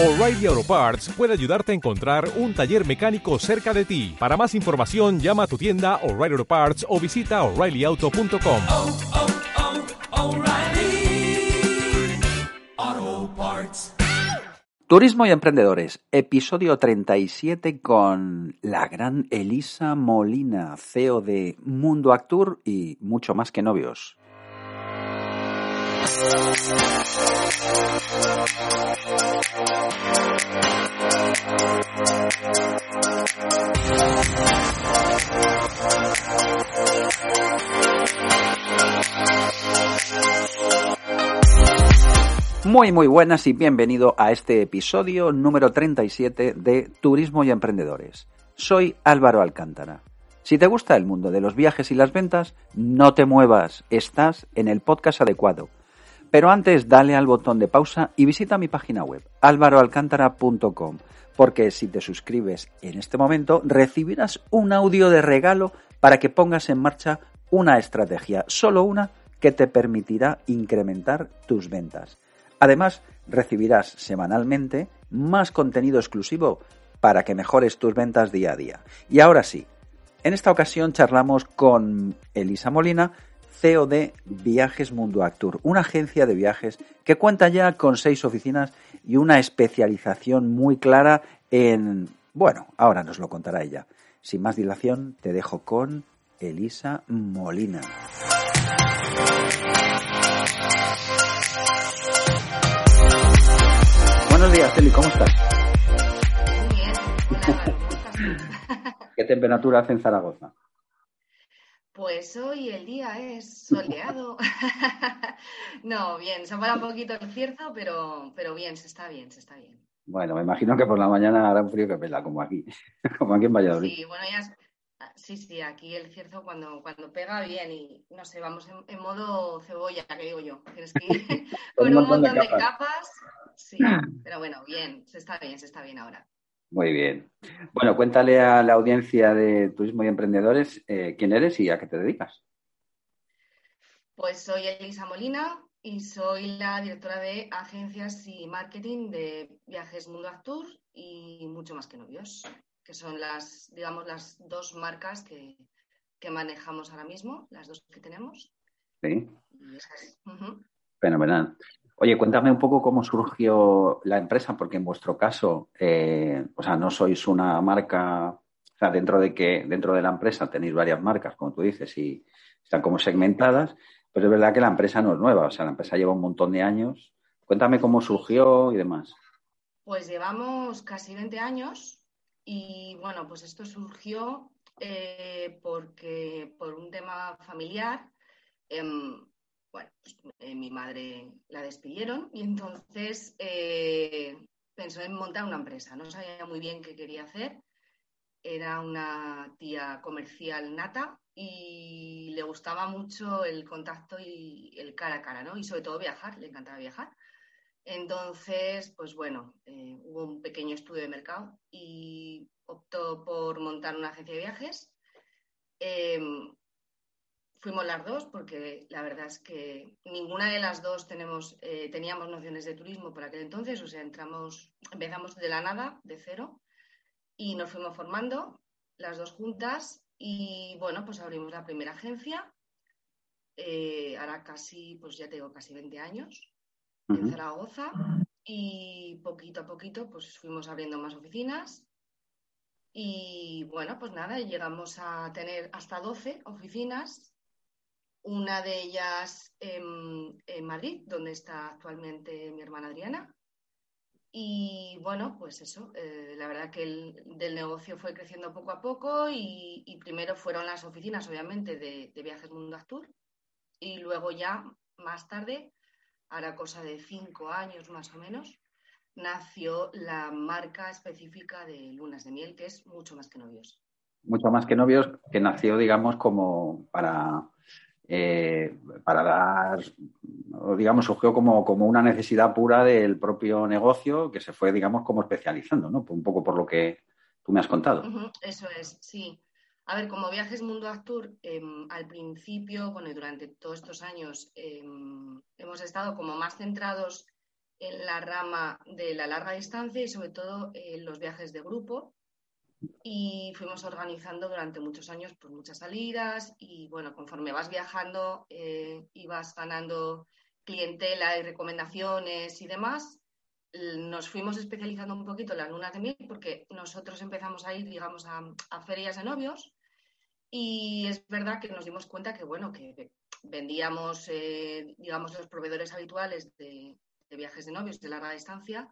O'Reilly Auto Parts puede ayudarte a encontrar un taller mecánico cerca de ti. Para más información, llama a tu tienda O'Reilly Auto Parts o visita oreillyauto.com. oh, oh, Parts. Turismo y Emprendedores, episodio 37 con la gran Elisa Molina, CEO de Mundo Actur y mucho más que novios. Muy muy buenas y bienvenido a este episodio número 37 de Turismo y Emprendedores. Soy Álvaro Alcántara. Si te gusta el mundo de los viajes y las ventas, no te muevas, estás en el podcast adecuado. Pero antes dale al botón de pausa y visita mi página web, álvaroalcántara.com, porque si te suscribes en este momento recibirás un audio de regalo para que pongas en marcha una estrategia, solo una, que te permitirá incrementar tus ventas. Además, recibirás semanalmente más contenido exclusivo para que mejores tus ventas día a día. Y ahora sí, en esta ocasión charlamos con Elisa Molina, CEO de Viajes Mundo Actur, una agencia de viajes que cuenta ya con seis oficinas y una especialización muy clara en... Bueno, ahora nos lo contará ella. Sin más dilación, te dejo con Elisa Molina. Buenos días, Eli, ¿cómo estás? Muy bien. ¿Qué temperatura hace en Zaragoza? Pues hoy el día es soleado. No, bien, se para un poquito el cierzo, pero, pero bien, se está bien, se está bien. Bueno, me imagino que por la mañana hará un frío que pela, como aquí, como aquí en Valladolid. Sí, bueno, ya sí, sí, aquí el cierzo cuando, cuando pega bien y no sé, vamos en, en modo cebolla, que digo yo. Tienes que ir con un montón de capas. Sí, pero bueno, bien, se está bien, se está bien ahora. Muy bien. Bueno, cuéntale a la audiencia de Turismo y Emprendedores eh, quién eres y a qué te dedicas. Pues soy Elisa Molina y soy la directora de agencias y marketing de Viajes Mundo Actur y mucho más que novios, que son las, digamos, las dos marcas que, que manejamos ahora mismo, las dos que tenemos. ¿Sí? Y esas- ujú. Fenomenal. Oye, cuéntame un poco cómo surgió la empresa, porque en vuestro caso, eh, o sea, no sois una marca, o sea, dentro de que dentro de la empresa tenéis varias marcas, como tú dices, y están como segmentadas, pero es verdad que la empresa no es nueva, o sea, la empresa lleva un montón de años. Cuéntame cómo surgió y demás. Pues llevamos casi 20 años y bueno, pues esto surgió eh, porque por un tema familiar, em, bueno, pues, eh, mi madre la despidieron y entonces eh, pensó en montar una empresa. No sabía muy bien qué quería hacer. Era una tía comercial nata y le gustaba mucho el contacto y el cara a cara, ¿no? Y sobre todo viajar, le encantaba viajar. Entonces, pues bueno, eh, hubo un pequeño estudio de mercado y optó por montar una agencia de viajes. Eh, fuimos las dos porque la verdad es que ninguna de las dos tenemos, eh, teníamos nociones de turismo por aquel entonces, o sea, entramos, empezamos de la nada, de cero, y nos fuimos formando las dos juntas y bueno, pues abrimos la primera agencia. Eh, ahora casi, pues ya tengo casi 20 años en. Zaragoza y poquito a poquito pues fuimos abriendo más oficinas y bueno, pues nada, llegamos a tener hasta 12 oficinas, una de ellas en, Madrid, donde está actualmente mi hermana Adriana. Y bueno, pues eso, eh, la verdad que el del negocio fue creciendo poco a poco y, y primero fueron las oficinas, obviamente, de, de Viajes Mundo Actur y luego ya, más tarde, ahora cosa de cinco años más o menos, nació la marca específica de Lunas de Miel, que es mucho más que novios. Mucho más que novios, que nació, digamos, como para, eh, para dar, digamos, surgió como, como una necesidad pura del propio negocio que se fue, digamos, como especializando, ¿no? Un poco por lo que tú me has contado. Eso es, sí. A ver, como Viajes Mundo Actur, em, al principio, bueno, y durante todos estos años em, hemos estado como más centrados en la rama de la larga distancia y sobre todo en los viajes de grupo. Y fuimos organizando durante muchos años pues, muchas salidas y bueno, conforme vas viajando eh, vas ganando clientela y recomendaciones y demás, nos fuimos especializando un poquito en las lunas de miel porque nosotros empezamos a ir, digamos, a, ferias de novios y es verdad que nos dimos cuenta que, bueno, que vendíamos, eh, digamos, los proveedores habituales de, viajes de novios de larga distancia,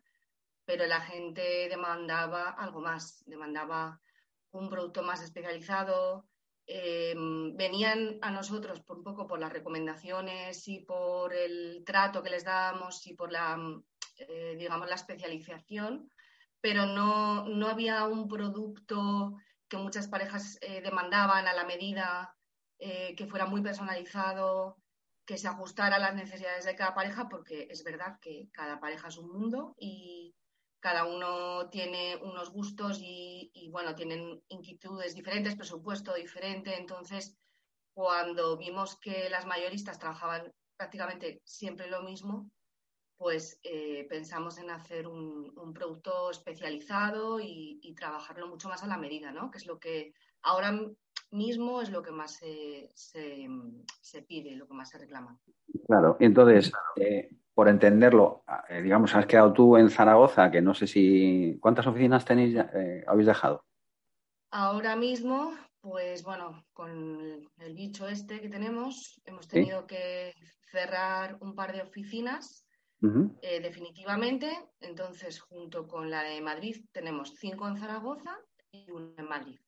pero la gente demandaba algo más, demandaba un producto más especializado. Em, venían a nosotros por un poco por las recomendaciones y por el trato que les dábamos y por la eh, digamos, la especialización, pero no, no, había un producto que muchas parejas eh, demandaban a la medida, eh, que fuera muy personalizado, que se ajustara a las necesidades de cada pareja, porque es verdad que cada pareja es un mundo y cada uno tiene unos gustos y, bueno, tienen inquietudes diferentes, presupuesto diferente. Entonces, cuando vimos que las mayoristas trabajaban prácticamente siempre lo mismo, pues eh, pensamos en hacer un, producto especializado y, trabajarlo mucho más a la medida, ¿no? Que es lo que ahora mismo es lo que más se, se, pide, lo que más se reclama. Claro, entonces, eh, por entenderlo, eh, digamos, has quedado tú en Zaragoza, que no sé si... ¿Cuántas oficinas tenéis, habéis dejado? Ahora mismo, pues bueno, con el bicho este que tenemos, hemos tenido que cerrar un par de oficinas eh, definitivamente. Entonces, junto con la de Madrid, tenemos cinco en Zaragoza y una en Madrid.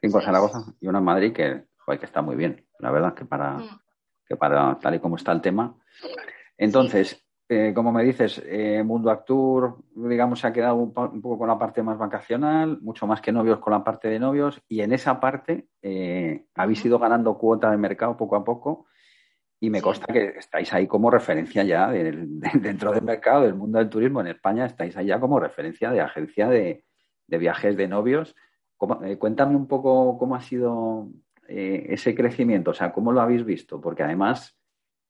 Cinco en Zaragoza y una en Madrid, que, que está muy bien, la verdad, que para, mm. que para tal y como está el tema. Entonces, eh, como me dices, eh, Mundo Actur, digamos, se ha quedado un, poco con la parte más vacacional, mucho más que novios con la parte de novios, y en esa parte habéis ido ganando cuota de mercado poco a poco y me consta que estáis ahí como referencia ya dentro del mercado del mundo del turismo en España, estáis ahí ya como referencia de agencia de, viajes de novios. Eh, cuéntame un poco cómo ha sido eh, ese crecimiento, o sea, cómo lo habéis visto, porque además,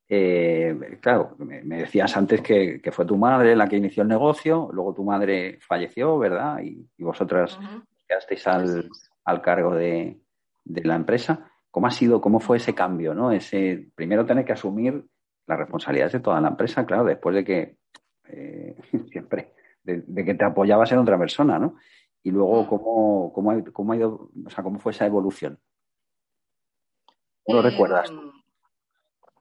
eh, claro, me, decías antes que, fue tu madre la que inició el negocio, luego tu madre falleció, ¿verdad? Y, vosotras quedasteis al, al cargo de, de la empresa. ¿Cómo ha sido, cómo fue ese cambio, ¿no? Ese, primero tener que asumir las responsabilidades de toda la empresa, claro, después de que eh, siempre, de, que te apoyabas en otra persona, ¿no? Y luego, mm. ¿cómo, cómo, ha, cómo ha ido, o sea, cómo fue esa evolución? ¿Cómo lo recuerdas? Em,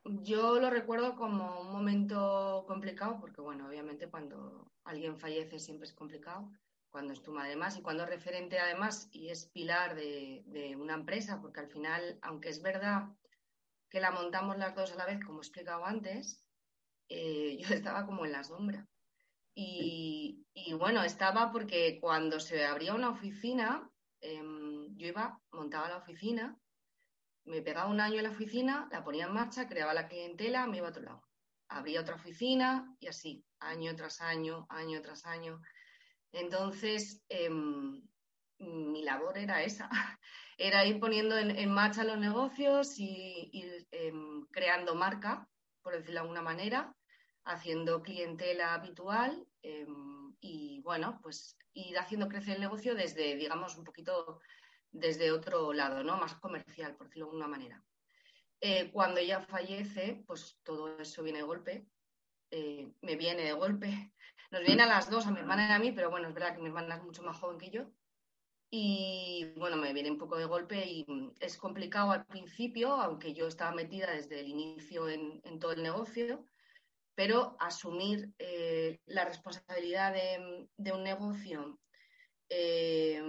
yo lo recuerdo como un momento complicado, porque bueno, obviamente cuando alguien fallece siempre es complicado cuando es tu madre más y cuando es referente además y es pilar de, una empresa, porque al final, aunque es verdad que la montamos las dos a la vez, como he explicado antes, eh, yo estaba como en la sombra. Y, bueno, estaba porque cuando se abría una oficina, em, yo iba, montaba la oficina, me pegaba un año en la oficina, la ponía en marcha, creaba la clientela, me iba a otro lado. Abría otra oficina y así, año tras año, año tras año. Entonces, em, mi labor era esa, era ir poniendo en, marcha los negocios y ir em, creando marca, por decirlo de alguna manera, haciendo clientela habitual em, y, bueno, pues ir haciendo crecer el negocio desde, digamos, un poquito desde otro lado, ¿no? Más comercial, por decirlo de alguna manera. Eh, cuando ella fallece, pues todo eso viene de golpe, eh, me viene de golpe nos viene a las dos, a mi hermana y a mí, pero bueno, es verdad que mi hermana es mucho más joven que yo. Y bueno, me viene un poco de golpe y es complicado al principio, aunque yo estaba metida desde el inicio en, todo el negocio, pero asumir eh, la responsabilidad de, un negocio, eh,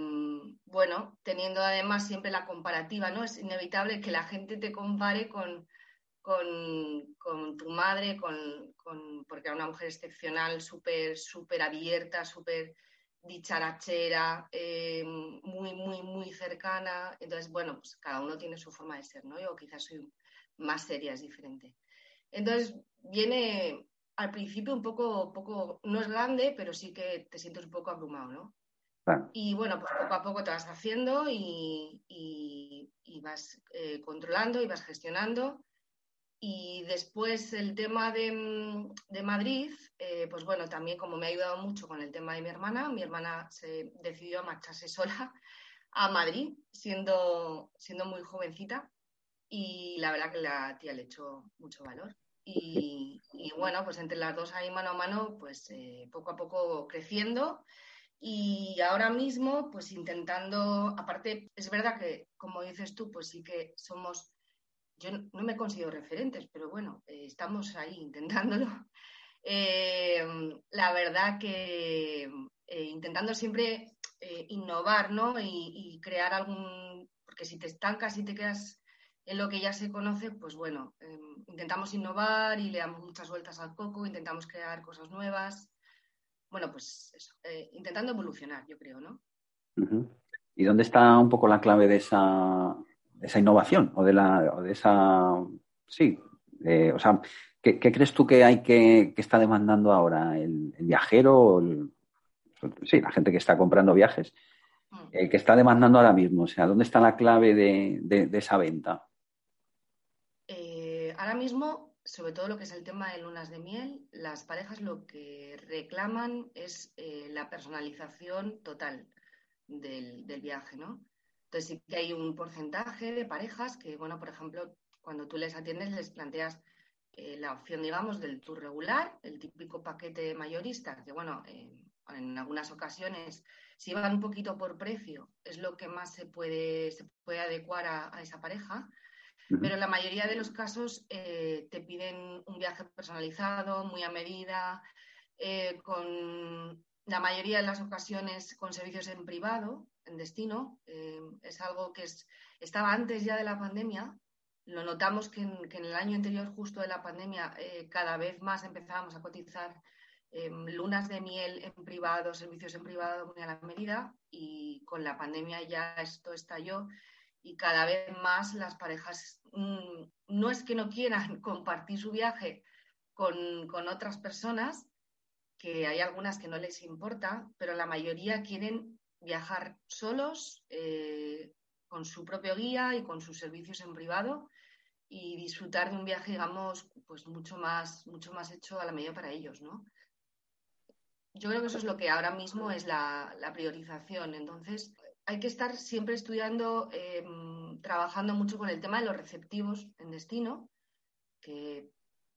bueno, teniendo además siempre la comparativa, ¿no? Es inevitable que la gente te compare con, con, tu madre, con, porque era una mujer excepcional, súper, súper abierta, súper dicharachera, eh, muy, muy, muy cercana. Entonces, bueno, pues cada uno tiene su forma de ser, ¿no? Yo quizás soy más seria, es diferente. Entonces, viene al principio un poco, poco, no es grande, pero sí que te sientes un poco abrumado, ¿no? Y bueno, pues poco a poco te vas haciendo y, vas eh, controlando y vas gestionando. Y después el tema de, mm, de Madrid, eh, pues bueno, también como me ha ayudado mucho con el tema de mi hermana, mi hermana se decidió a marcharse sola a Madrid, siendo, siendo muy jovencita, y la verdad que la tía le echó mucho valor. Y, y bueno, pues entre las dos ahí mano a mano, pues eh, poco a poco creciendo y ahora mismo, pues intentando, aparte, es verdad que, como dices tú, pues sí que somos, yo no me considero referentes, pero bueno, eh, estamos ahí intentándolo. Eh, la verdad que eh, intentando siempre innovar, ¿no? Y, y, crear algún, porque si te estancas y te quedas en lo que ya se conoce, pues bueno, intentamos innovar y le damos muchas vueltas al coco, intentamos crear cosas nuevas bueno, pues eso, eh, intentando evolucionar, yo creo, ¿no? ¿Y dónde está un poco la clave de esa, esa innovación o de, la, o de esa... Sí, eh, o sea, ¿qué, crees tú que hay que, que está demandando ahora el, viajero o sí, la gente que está comprando viajes? Mm. Eh, que está demandando ahora mismo? O sea, ¿dónde está la clave de, de esa venta? ahora mismo sobre todo lo que es el tema de lunas de miel, las parejas lo que reclaman es eh, la personalización total del, viaje, ¿no? Entonces sí que hay un porcentaje de parejas que, bueno, por ejemplo, cuando tú les atiendes les planteas eh, la opción, digamos, del tour regular, el típico paquete mayorista, que, bueno, en algunas ocasiones, si van un poquito por precio, es lo que más se puede, se puede adecuar a esa pareja pero en la mayoría de los casos eh, te piden un viaje personalizado, muy a medida, eh, con la mayoría de las ocasiones con servicios en privado, en destino. Eh, es algo que estaba antes ya de la pandemia. Lo notamos que en, el año anterior, justo de la pandemia, cada vez más empezábamos a cotizar lunas de miel en privado, servicios en privado muy a la medida y con la pandemia ya esto estalló y cada vez más las parejas mm, no es que no quieran compartir su viaje con, otras personas, que hay algunas que no les importa, pero la mayoría quieren viajar solos, eh, con su propio guía y con sus servicios en privado y disfrutar de un viaje, digamos, pues mucho más, mucho más hecho a la medida para ellos, ¿no? Yo creo que eso es lo que ahora mismo es la, la priorización. Entonces, hay que estar siempre estudiando, em, trabajando mucho con el tema de los receptivos en destino, que,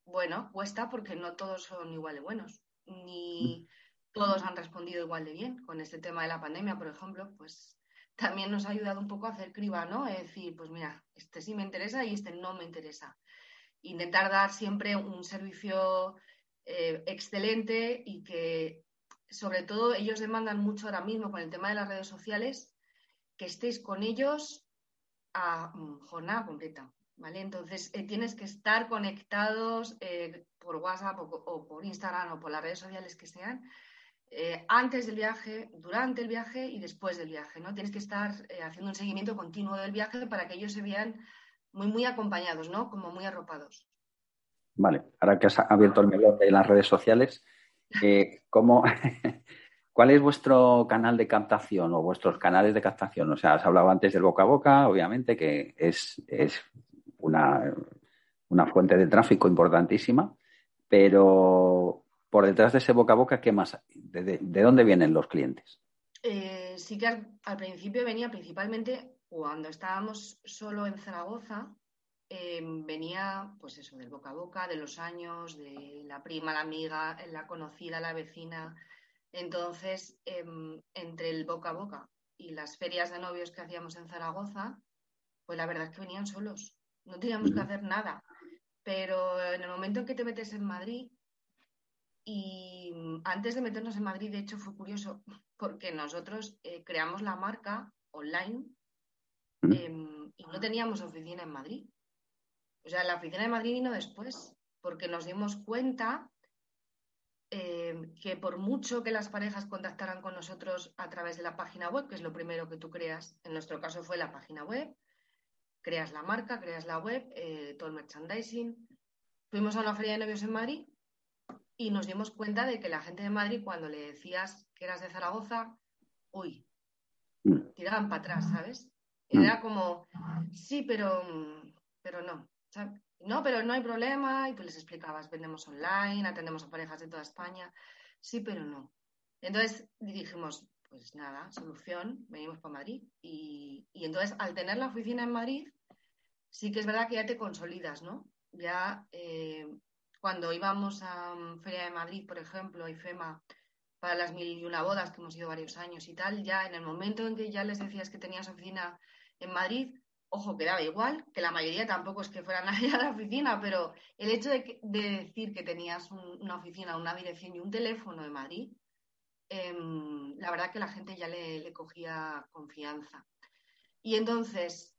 bueno, cuesta porque no todos son igual de buenos, ni todos han respondido igual de bien. Con este tema de la pandemia, por ejemplo, pues también nos ha ayudado un poco a hacer criba, ¿no? Es decir, pues mira, este sí me interesa y este no me interesa. Intentar dar siempre un servicio eh, excelente y que sobre todo ellos demandan mucho ahora mismo con el tema de las redes sociales que estéis con ellos a mm, jornada completa, ¿vale? Entonces eh, tienes que estar conectados eh, por WhatsApp o, por Instagram o por las redes sociales que sean, eh, antes del viaje, durante el viaje y después del viaje, ¿no? Tienes que estar haciendo un seguimiento continuo del viaje para que ellos se vean muy, muy acompañados, ¿no? Como muy arropados. Vale, ahora que has abierto el melón de las redes sociales, ¿cómo, ¿Cuál es vuestro canal de captación o vuestros canales de captación? O sea, has hablado antes del boca a boca, obviamente, que es, una, fuente de tráfico importantísima, pero por detrás de ese boca a boca, ¿qué más? ¿De, dónde vienen los clientes? Eh, sí que al, principio venía principalmente cuando estábamos solo en Zaragoza, em, venía pues eso, del boca a boca, de los años, de la prima, la amiga, la conocida, la vecina, entonces, em, entre el boca a boca y las ferias de novios que hacíamos en Zaragoza, pues la verdad es que venían solos, no teníamos que hacer nada. Pero en el momento en que te metes en Madrid, y antes de meternos en Madrid, de hecho, fue curioso, porque nosotros eh, creamos la marca online em, y no teníamos oficina en Madrid. O sea, la oficina de Madrid vino después, porque nos dimos cuenta eh, que por mucho que las parejas contactaran con nosotros a través de la página web, que es lo primero que tú creas, en nuestro caso fue la página web, creas la marca, creas la web, eh, todo el merchandising. Fuimos a una feria de novios en Madrid y nos dimos cuenta de que la gente de Madrid, cuando le decías que eras de Zaragoza, uy, tiraban para atrás, ¿sabes? Era como, sí, pero, pero no. No, pero no hay problema. Y tú les explicabas, vendemos online, atendemos a parejas de toda España. Sí, pero no. Entonces dijimos, pues nada, solución, venimos para Madrid. Y, y entonces, al tener la oficina en Madrid, sí que es verdad que ya te consolidas, ¿no? Ya eh, cuando íbamos a um, Feria de Madrid, por ejemplo, a IFEMA, para las mil y una bodas que hemos ido varios años y tal, ya en el momento en que ya les decías que tenías oficina en Madrid, ojo, quedaba igual, que la mayoría tampoco es que fueran allá a la oficina, pero el hecho de, decir que tenías una oficina, una dirección y un teléfono en Madrid, em, la verdad que la gente ya le, cogía confianza. Y entonces,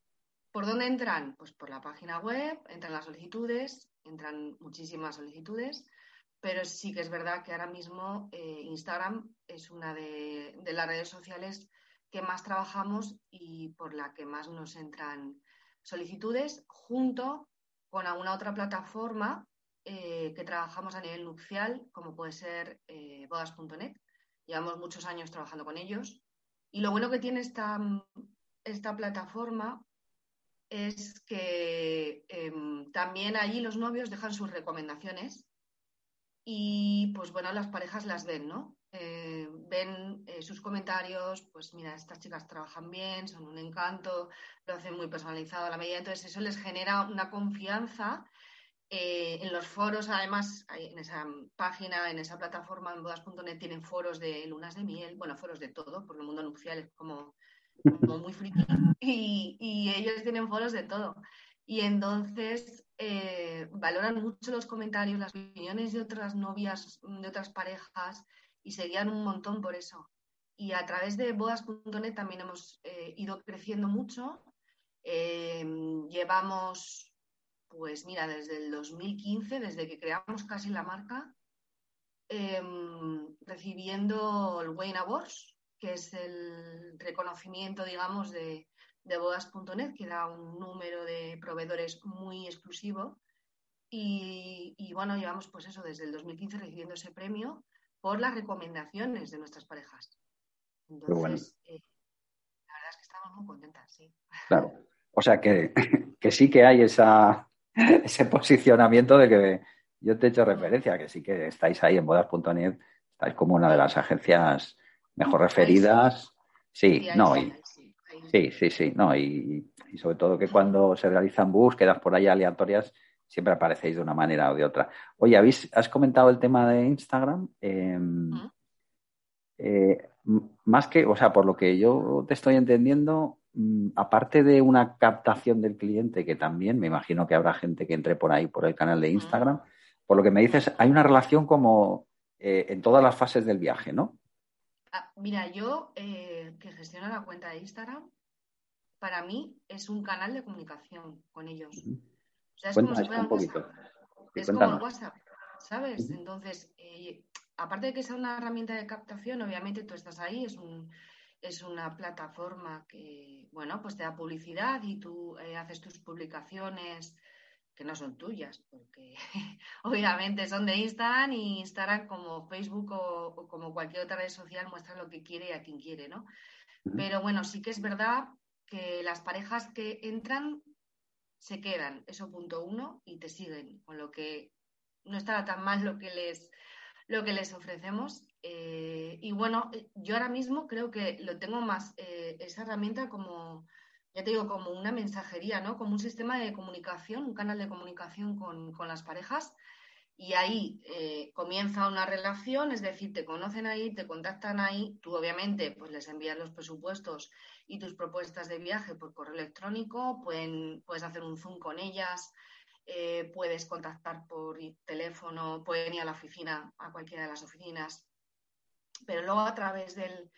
¿por dónde entran? Pues por la página web, entran las solicitudes, entran muchísimas solicitudes, pero sí que es verdad que ahora mismo eh, Instagram es una de, las redes sociales que más trabajamos y por la que más nos entran solicitudes, junto con alguna otra plataforma eh, que trabajamos a nivel nupcial, como puede ser eh, bodas.net. Llevamos muchos años trabajando con ellos. Y lo bueno que tiene esta, esta plataforma es que em, también allí los novios dejan sus recomendaciones y pues bueno, las parejas las ven, ¿no? Ven eh, sus comentarios, pues mira, estas chicas trabajan bien, son un encanto, lo hacen muy personalizado a la medida, entonces eso les genera una confianza. Eh, en los foros, además, en esa página, en esa plataforma, en bodas.net, tienen foros de lunas de miel, bueno, foros de todo, porque el mundo nupcial es como, muy friki, y, y ellos tienen foros de todo. Y entonces eh, valoran mucho los comentarios, las opiniones de otras novias, de otras parejas y seguían un montón por eso. Y a través de bodas.net también hemos eh, ido creciendo mucho. Eh, llevamos, pues mira, desde el 2015, desde que creamos casi la marca, recibiendo el Wayne Awards, que es el reconocimiento, digamos, de, de bodas.net, que da un número de proveedores muy exclusivo. Y, bueno, llevamos pues eso desde el 2015 recibiendo ese premio por las recomendaciones de nuestras parejas. Entonces, eh, la verdad es que estamos muy contentas, sí. Claro. O sea que, que sí que hay esa, ese posicionamiento de que yo te he hecho referencia, que sí que estáis ahí en bodas.net, estáis como una de las agencias mejor referidas. Sí, no, y, Sí, sí, sí, no, y, sobre todo que cuando se realizan búsquedas por ahí aleatorias, siempre aparecéis de una manera o de otra. Oye, ¿habéis, has comentado el tema de Instagram. Em, eh, más que, o sea, por lo que yo te estoy entendiendo, mm, aparte de una captación del cliente, que también me imagino que habrá gente que entre por ahí, por el canal de Instagram, por lo que me dices, hay una relación como eh, en todas las fases del viaje, ¿no? Ah, mira, yo eh, que gestiono la cuenta de Instagram, para mí es un canal de comunicación con ellos. Sea, es como si fuera un WhatsApp. Es como WhatsApp, ¿sabes? Entonces, eh, aparte de que sea una herramienta de captación, obviamente tú estás ahí, es un, es una plataforma que, bueno, pues te da publicidad y tú eh, haces tus publicaciones que no son tuyas, porque obviamente son de Instagram y Instagram como Facebook o, como cualquier otra red social muestra lo que quiere y a quien quiere, ¿no? Pero bueno, sí que es verdad que las parejas que entran se quedan, eso punto uno, y te siguen, con lo que no estará tan mal lo que les, lo que les ofrecemos. Eh, y bueno, yo ahora mismo creo que lo tengo más, eh, esa herramienta como ya te digo, como una mensajería, ¿no? Como un sistema de comunicación, un canal de comunicación con, las parejas. Y ahí eh, comienza una relación, es decir, te conocen ahí, te contactan ahí, tú obviamente pues les envías los presupuestos y tus propuestas de viaje por correo electrónico, puedes hacer un Zoom con ellas, eh, puedes contactar por teléfono, pueden ir a la oficina, a cualquiera de las oficinas, pero luego a través del,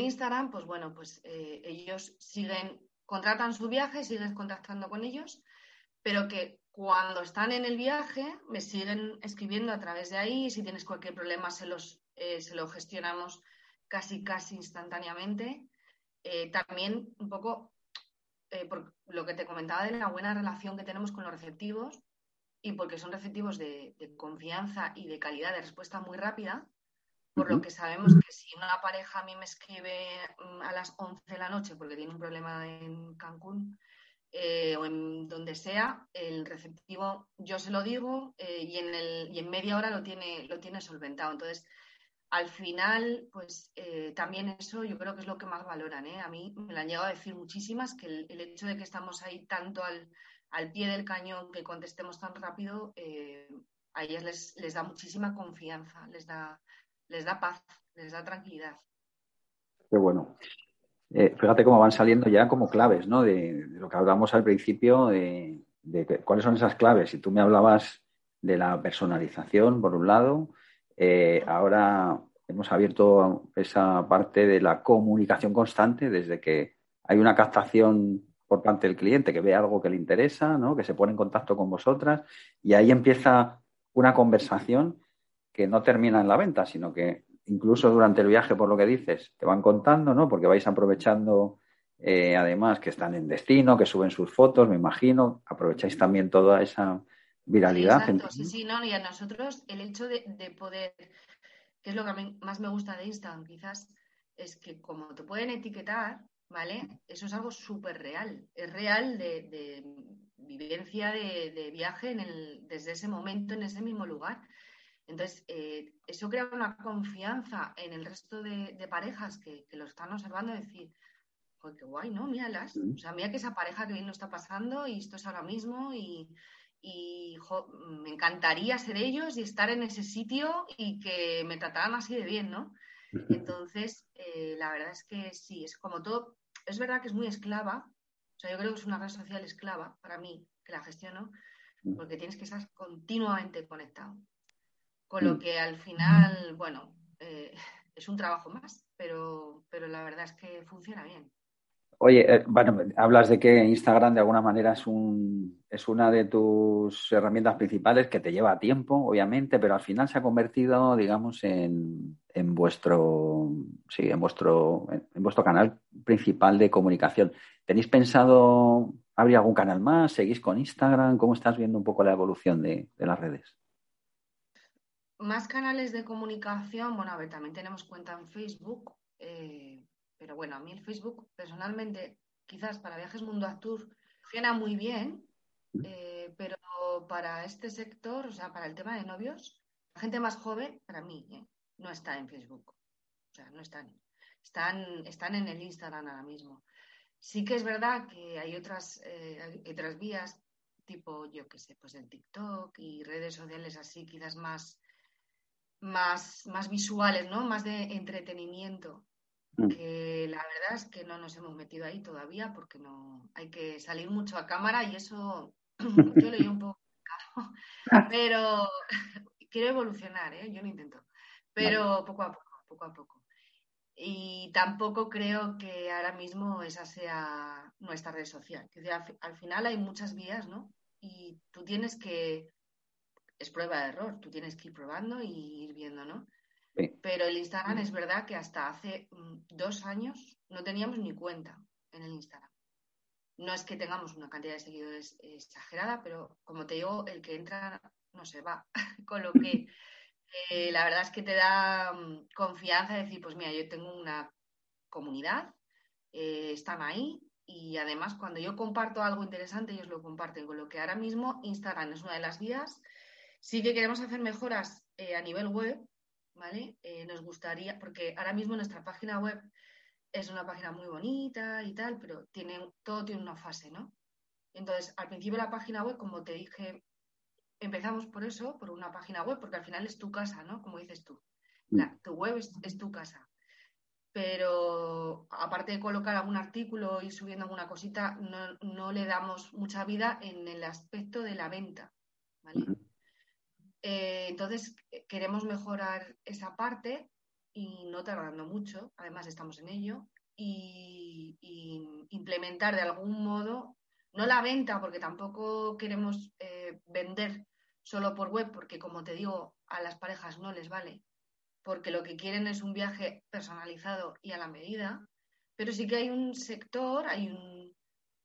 Instagram, pues bueno, pues eh, ellos siguen contratan su viaje, sigues contactando con ellos, pero que cuando están en el viaje me siguen escribiendo a través de ahí. Si tienes cualquier problema, se, los, eh, se lo gestionamos casi, casi instantáneamente. Eh, también un poco eh, por lo que te comentaba de la buena relación que tenemos con los receptivos y porque son receptivos de, de confianza y de calidad de respuesta muy rápida, por lo que sabemos que si una pareja a mí me escribe mm, a las 11 de la noche porque tiene un problema en Cancún, eh, o en donde sea, el receptivo yo se lo digo eh, y, en el, y en media hora lo tiene, lo tiene solventado. Entonces, al final, pues eh, también eso yo creo que es lo que más valoran. A mí me lo han llegado a decir muchísimas, que el, hecho de que estamos ahí tanto al, al, pie del cañón, que contestemos tan rápido, a ellas les, les da muchísima confianza, les da, les da paz, les da tranquilidad. Qué bueno. Eh, fíjate cómo van saliendo ya como claves, ¿no? De, lo que hablamos al principio, de, cuáles son esas claves. Si tú me hablabas de la personalización, por un lado, eh, ahora hemos abierto esa parte de la comunicación constante desde que hay una captación por parte del cliente que ve algo que le interesa, ¿no? que se pone en contacto con vosotras y ahí empieza una conversación que no termina en la venta, sino que incluso durante el viaje, por lo que dices, te van contando, ¿no? Porque vais aprovechando, eh, además, que están en destino, que suben sus fotos, me imagino, aprovecháis también toda esa viralidad. Sí, sí, no, y a nosotros el hecho de, poder, que es lo que a mí más me gusta de Instagram, quizás, es que como te pueden etiquetar, ¿vale? Eso es algo súper real, es real de, vivencia de, viaje en el, desde ese momento, en ese mismo lugar. Entonces, eh, eso crea una confianza en el resto de, parejas que, lo están observando y decir, joder, qué guay, ¿no? Míralas. O sea, mira que esa pareja que bien lo está pasando y esto es ahora mismo y, me encantaría ser ellos y estar en ese sitio y que me trataran así de bien, ¿no? Entonces, eh, la verdad es que sí, es como todo, es verdad que es muy esclava, o sea, yo creo que es una red social esclava para mí, que la gestiono, mm. porque tienes que estar continuamente conectado. Con lo mm. que al final, bueno, eh, es un trabajo más, pero, pero la verdad es que funciona bien. Oye, eh, bueno, hablas de que Instagram de alguna manera es, un, es una de tus herramientas principales que te lleva tiempo, obviamente, pero al final se ha convertido, digamos, en, en vuestro, sí, en vuestro, en vuestro canal principal de comunicación. ¿Tenéis pensado abrir algún canal más? ¿Seguís con Instagram? ¿Cómo estás viendo un poco la evolución de las redes? Más canales de comunicación, bueno, a ver, también tenemos cuenta en Facebook, eh, pero bueno, a mí el Facebook personalmente, quizás para Viajes Mundo Actur, funciona muy bien, eh, pero para este sector, o sea, para el tema de novios, la gente más joven, para mí, eh, no está en Facebook. O sea, no están. Están, están en el Instagram ahora mismo. Sí que es verdad que hay otras, hay otras vías, tipo, yo qué sé, pues el TikTok y redes sociales así, quizás más más, más visuales, ¿no? Más de entretenimiento. Mm. Que la verdad es que no nos hemos metido ahí todavía porque no hay que salir mucho a cámara y eso yo leí un poco pero quiero evolucionar, ¿eh? yo lo intento, pero poco a poco, poco a poco. Y tampoco creo que ahora mismo esa sea nuestra red social. al final hay muchas vías, ¿no? Y tú tienes que es prueba de error. Tú tienes que ir probando y ir viendo, ¿no? Pero el Instagram es verdad que hasta hace mm, dos años no teníamos ni cuenta en el Instagram. No es que tengamos una cantidad de seguidores exagerada, pero como te digo, el que entra no se va. Con lo que eh, la verdad es que te da mm, confianza decir, pues mira, yo tengo una comunidad, eh, están ahí y además cuando yo comparto algo interesante ellos lo comparten. Con lo que ahora mismo Instagram es una de las vías Sí que queremos hacer mejoras eh, a nivel web, ¿vale? Eh, nos gustaría, porque ahora mismo nuestra página web es una página muy bonita y tal, pero tiene, todo tiene una fase, ¿no? Entonces, al principio la página web, como te dije, empezamos por eso, por una página web, porque al final es tu casa, ¿no? Como dices tú. Mm. tu web es, tu casa. Pero aparte de colocar algún artículo y subiendo alguna cosita, no, no le damos mucha vida en el aspecto de la venta, ¿vale? Eh, entonces, eh, queremos mejorar esa parte y no tardando mucho, además estamos en ello, y, implementar de algún modo, no la venta, porque tampoco queremos eh, vender solo por web, porque como te digo, a las parejas no les vale, porque lo que quieren es un viaje personalizado y a la medida, pero sí que hay un sector, hay, un,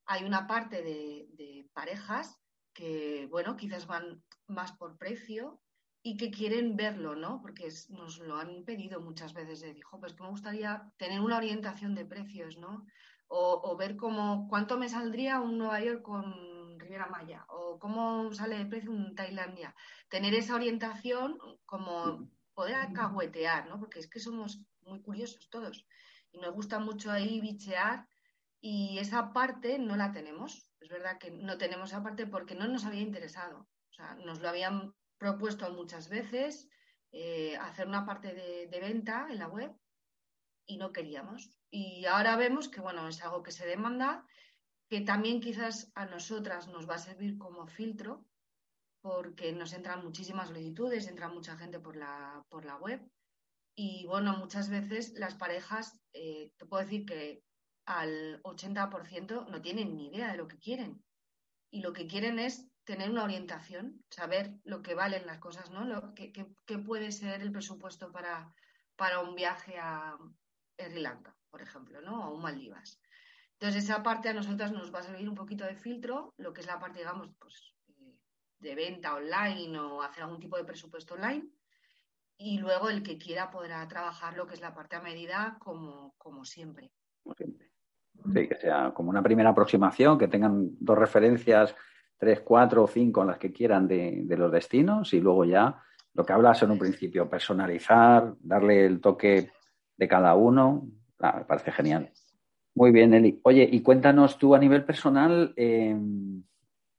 hay una parte de, de parejas que, bueno, quizás van más por precio y que quieren verlo, ¿no? Porque nos lo han pedido muchas veces de, dijo, pues que me gustaría tener una orientación de precios, ¿no? o, ver cómo, cuánto me saldría un Nueva York con Riviera Maya, o cómo sale de precio un Tailandia. Tener esa orientación como poder acahuetear, ¿no? Porque es que somos muy curiosos todos y nos gusta mucho ahí bichear y esa parte no la tenemos. Es verdad que no tenemos esa parte porque no nos había interesado. O sea, nos lo habían propuesto muchas veces eh, hacer una parte de, de venta en la web y no queríamos. Y ahora vemos que, bueno, es algo que se demanda, que también quizás a nosotras nos va a servir como filtro, porque nos entran muchísimas solicitudes, entra mucha gente por la, por la web. Y bueno, muchas veces las parejas, eh, te puedo decir que al 80% no tienen ni idea de lo que quieren. Y lo que quieren es tener una orientación, saber lo que valen las cosas, ¿no? Lo, qué puede ser el presupuesto para, para un viaje a Sri Lanka, por ejemplo, ¿no? O un Maldivas. Entonces, esa parte a nosotras nos va a servir un poquito de filtro, lo que es la parte, digamos, pues, eh, de venta online o hacer algún tipo de presupuesto online. Y luego el que quiera podrá trabajar lo que es la parte a medida, como, como siempre. como siempre. Sí, que sea como una primera aproximación, que tengan dos referencias, tres, cuatro o cinco, las que quieran de, los destinos y luego ya lo que hablas en un principio, personalizar, darle el toque de cada uno. Ah, me parece genial. Muy bien, Eli. Oye, y cuéntanos tú a nivel personal, eh,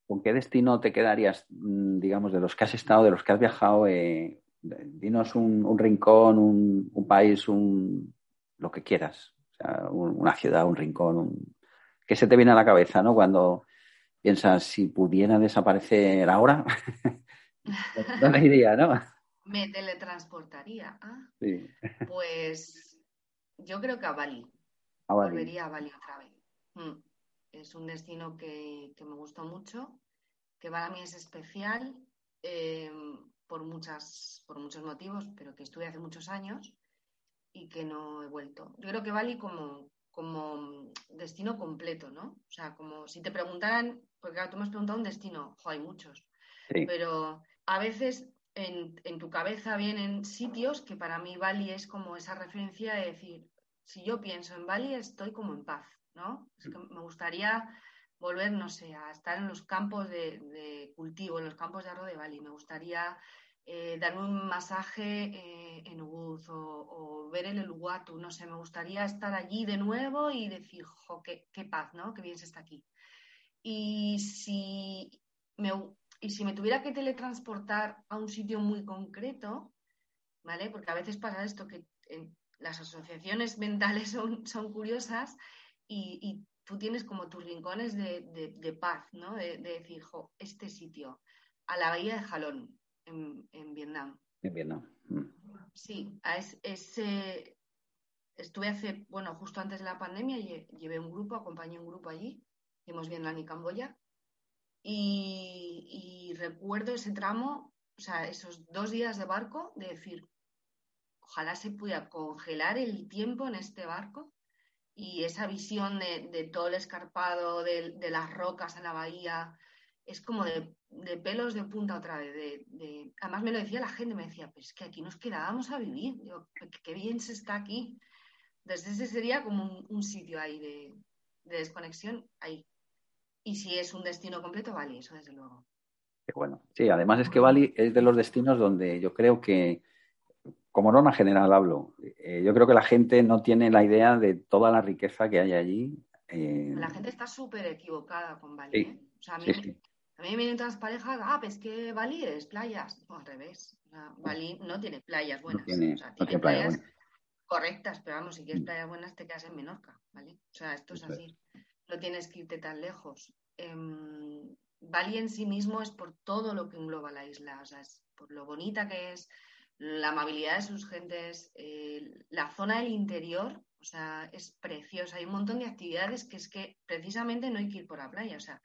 ¿con qué destino te quedarías, mm, digamos, de los que has estado, de los que has viajado? eh, dinos un, un rincón, un, un país, un, lo que quieras. Sea, una ciudad, un rincón, un... ¿qué se te viene a la cabeza, no? Cuando piensas, si pudiera desaparecer ahora, ¿dónde iría, no? Me teletransportaría. Ah, Sí, pues yo creo que a Bali. a Bali. Volvería a Bali otra vez. Mm. Es un destino que, que me gustó mucho, que para mí es especial eh, por, muchas, por muchos motivos, pero que estuve hace muchos años y que no he vuelto. Yo creo que Bali como, como destino completo, ¿no? O sea, como si te preguntaran, porque claro, tú me has preguntado un destino, jo, hay muchos, Sí, pero a veces en, en tu cabeza vienen sitios que para mí Bali es como esa referencia de decir, si yo pienso en Bali estoy como en paz, ¿no? Es que me gustaría volver, no sé, a estar en los campos de, de cultivo, en los campos de arroz de Bali. Me gustaría eh, darme un masaje eh, en Ubud o, o ver el Uluwatu, no sé, me gustaría estar allí de nuevo y decir, qué, paz, ¿no? Qué bien se está aquí. Y si me, y si me tuviera que teletransportar a un sitio muy concreto, ¿vale? Porque a veces pasa esto, que eh, las asociaciones mentales son, son curiosas y, tú tienes como tus rincones de, de- paz, ¿no? De, de decir, este sitio, a la bahía de Jalón, en, en Vietnam. en Vietnam. Mm. Sí, a es- ese- estuve hace, bueno, justo antes de la pandemia, lle- llevé un grupo, acompañé un grupo allí, hicimos Vietnam y Camboya, y, y recuerdo ese tramo, o sea, esos dos días de barco, de decir, ojalá se pudiera congelar el tiempo en este barco y esa visión de, de todo el escarpado, de, de las rocas en la bahía, es como de, de pelos de punta otra vez. De, de- Además me lo decía la gente, me decía, pues es que aquí nos quedábamos a vivir, qué, bien se está aquí. Entonces ese sería como un, un sitio ahí de, de desconexión, ahí. Y si es un destino completo, vale, eso desde luego. Bueno. Sí, además es que Bali es de los destinos donde yo creo que, como norma general hablo, eh, yo creo que la gente no tiene la idea de toda la riqueza que hay allí. eh, La gente está súper equivocada con Bali. Sí, ¿eh? O sea, a mí, sí, me- sí. A mí me vienen todas las parejas, ah, pues que Bali es playas. No, al revés. Bali no tiene playas buenas. tiene- o sea, tiene tiene playa playas correctas, pero vamos, si quieres Mm. playas buenas te quedas en Menorca, ¿vale? O sea, esto es así. No tienes que irte tan lejos. Em, Bali en sí mismo es por todo lo que engloba la isla, o sea, es por lo bonita que es, la amabilidad de sus gentes, eh, la zona del interior, o sea, es preciosa. Hay un montón de actividades que es que precisamente no hay que ir por la playa, o sea,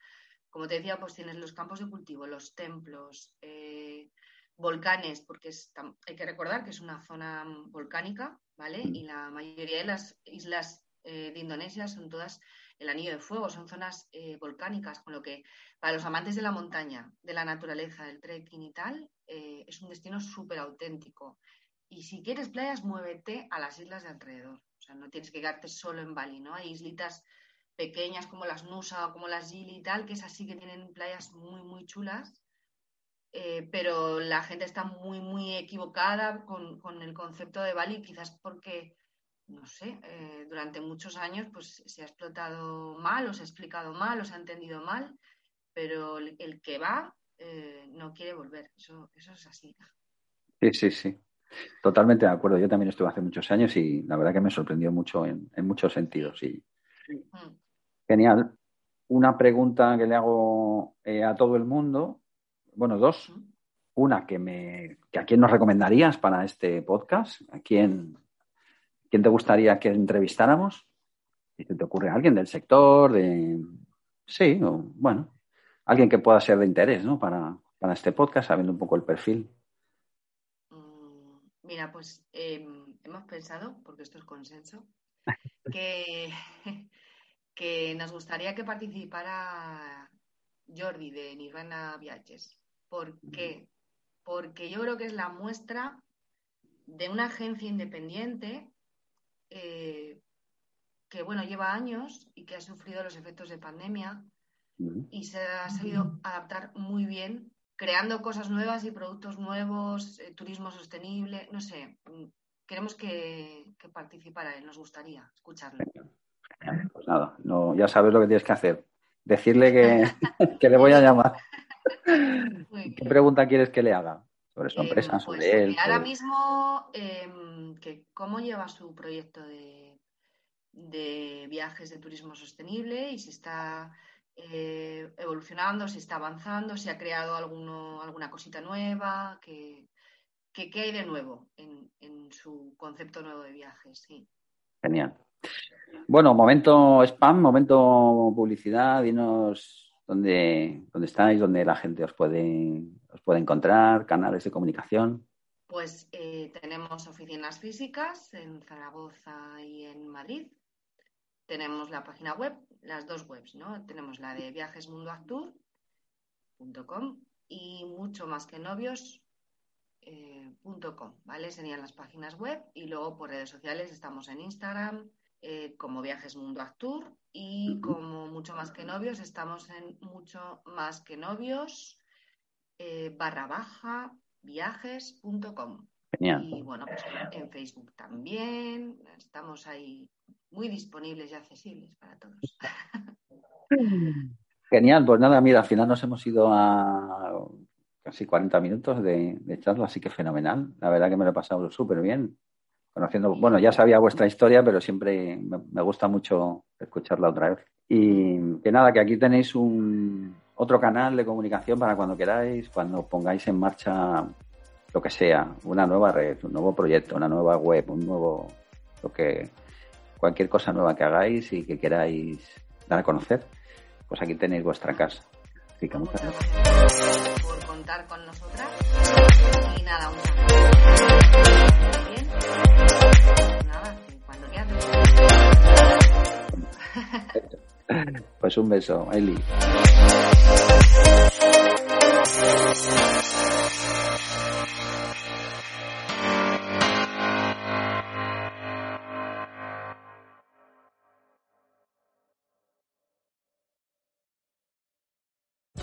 como te decía, pues tienes los campos de cultivo, los templos, eh, volcanes, porque es hay que recordar que es una zona volcánica, ¿vale? Mm. Y la mayoría de las islas eh, de Indonesia son todas el anillo de fuego, son zonas eh, volcánicas, con lo que para los amantes de la montaña, de la naturaleza, del trekking y tal, eh, es un destino súper auténtico. Y si quieres playas, muévete a las islas de alrededor. O sea, no tienes que quedarte solo en Bali, ¿no? Hay islitas pequeñas como las Nusa o como las Gili y tal, que es así que tienen playas muy, muy chulas. Eh, pero la gente está muy, muy equivocada con, con, el concepto de Bali, quizás porque, no sé, eh, durante muchos años pues se ha explotado mal o se ha explicado mal o se ha entendido mal, pero el, el que va eh, no quiere volver, eso, eso es así. Sí, sí, sí. Totalmente de acuerdo. Yo también estuve hace muchos años y la verdad que me sorprendió mucho en, en muchos sentidos. Y... Mm. Genial. Una pregunta que le hago eh, a todo el mundo. Bueno, dos. Una que me que a quién nos recomendarías para este podcast. ¿A quién, quién te gustaría que entrevistáramos? Si te ocurre alguien del sector, de sí, o bueno, alguien que pueda ser de interés, ¿no? Para, para este podcast, sabiendo un poco el perfil. Mira, pues eh, hemos pensado, porque esto es consenso, que, que nos gustaría que participara Jordi de Nirvana Viajes. ¿Por qué? Porque yo creo que es la muestra de una agencia independiente eh, que, bueno, lleva años y que ha sufrido los efectos de pandemia y se ha sabido adaptar muy bien creando cosas nuevas y productos nuevos, eh, turismo sostenible, no sé. Mm, queremos que, que participara él, nos gustaría escucharlo. Pues nada, no, ya sabes lo que tienes que hacer. Decirle que, que le voy a llamar. ¿Qué pregunta quieres que le haga? Sobre su empresa, pues sobre él. Ahora mismo, em, que ¿cómo lleva su proyecto de, de viajes de turismo sostenible y si está eh, evolucionando, si está avanzando, si ha creado alguno, alguna cosita nueva, que, ¿qué hay de nuevo en, en, su concepto nuevo de viajes? Sí. Genial. Bueno, momento spam, momento publicidad, dinos dónde, dónde estáis, dónde la gente os puede, os puede encontrar, canales de comunicación. Pues eh, tenemos oficinas físicas en Zaragoza y en Madrid. Tenemos la página web las dos webs, ¿no? Tenemos la de viajesmundoactur.com y mucho más que novios. Eh, ¿vale? Serían las páginas web y luego por redes sociales estamos en Instagram eh, como Viajes Mundo Actur y como Mucho Más que Novios estamos en Mucho Más que Novios eh, barra baja viajes.com. Y bueno, pues en Facebook también, estamos ahí muy disponibles y accesibles para todos. Genial, pues nada, mira, al final nos hemos ido a casi 40 minutos de, charla, así que fenomenal. La verdad que me lo he pasado súper bien. Conociendo, bueno, ya sabía vuestra historia, pero siempre me, gusta mucho escucharla otra vez. Y que nada, que aquí tenéis un otro canal de comunicación para cuando queráis, cuando pongáis en marcha lo que sea, una nueva red, un nuevo proyecto, una nueva web, un nuevo, lo que, cualquier cosa nueva que hagáis y que queráis dar a conocer, pues aquí tenéis vuestra casa. Así que muchas gracias por contar con nosotras y nada, un Bien. Pues un beso, Eli.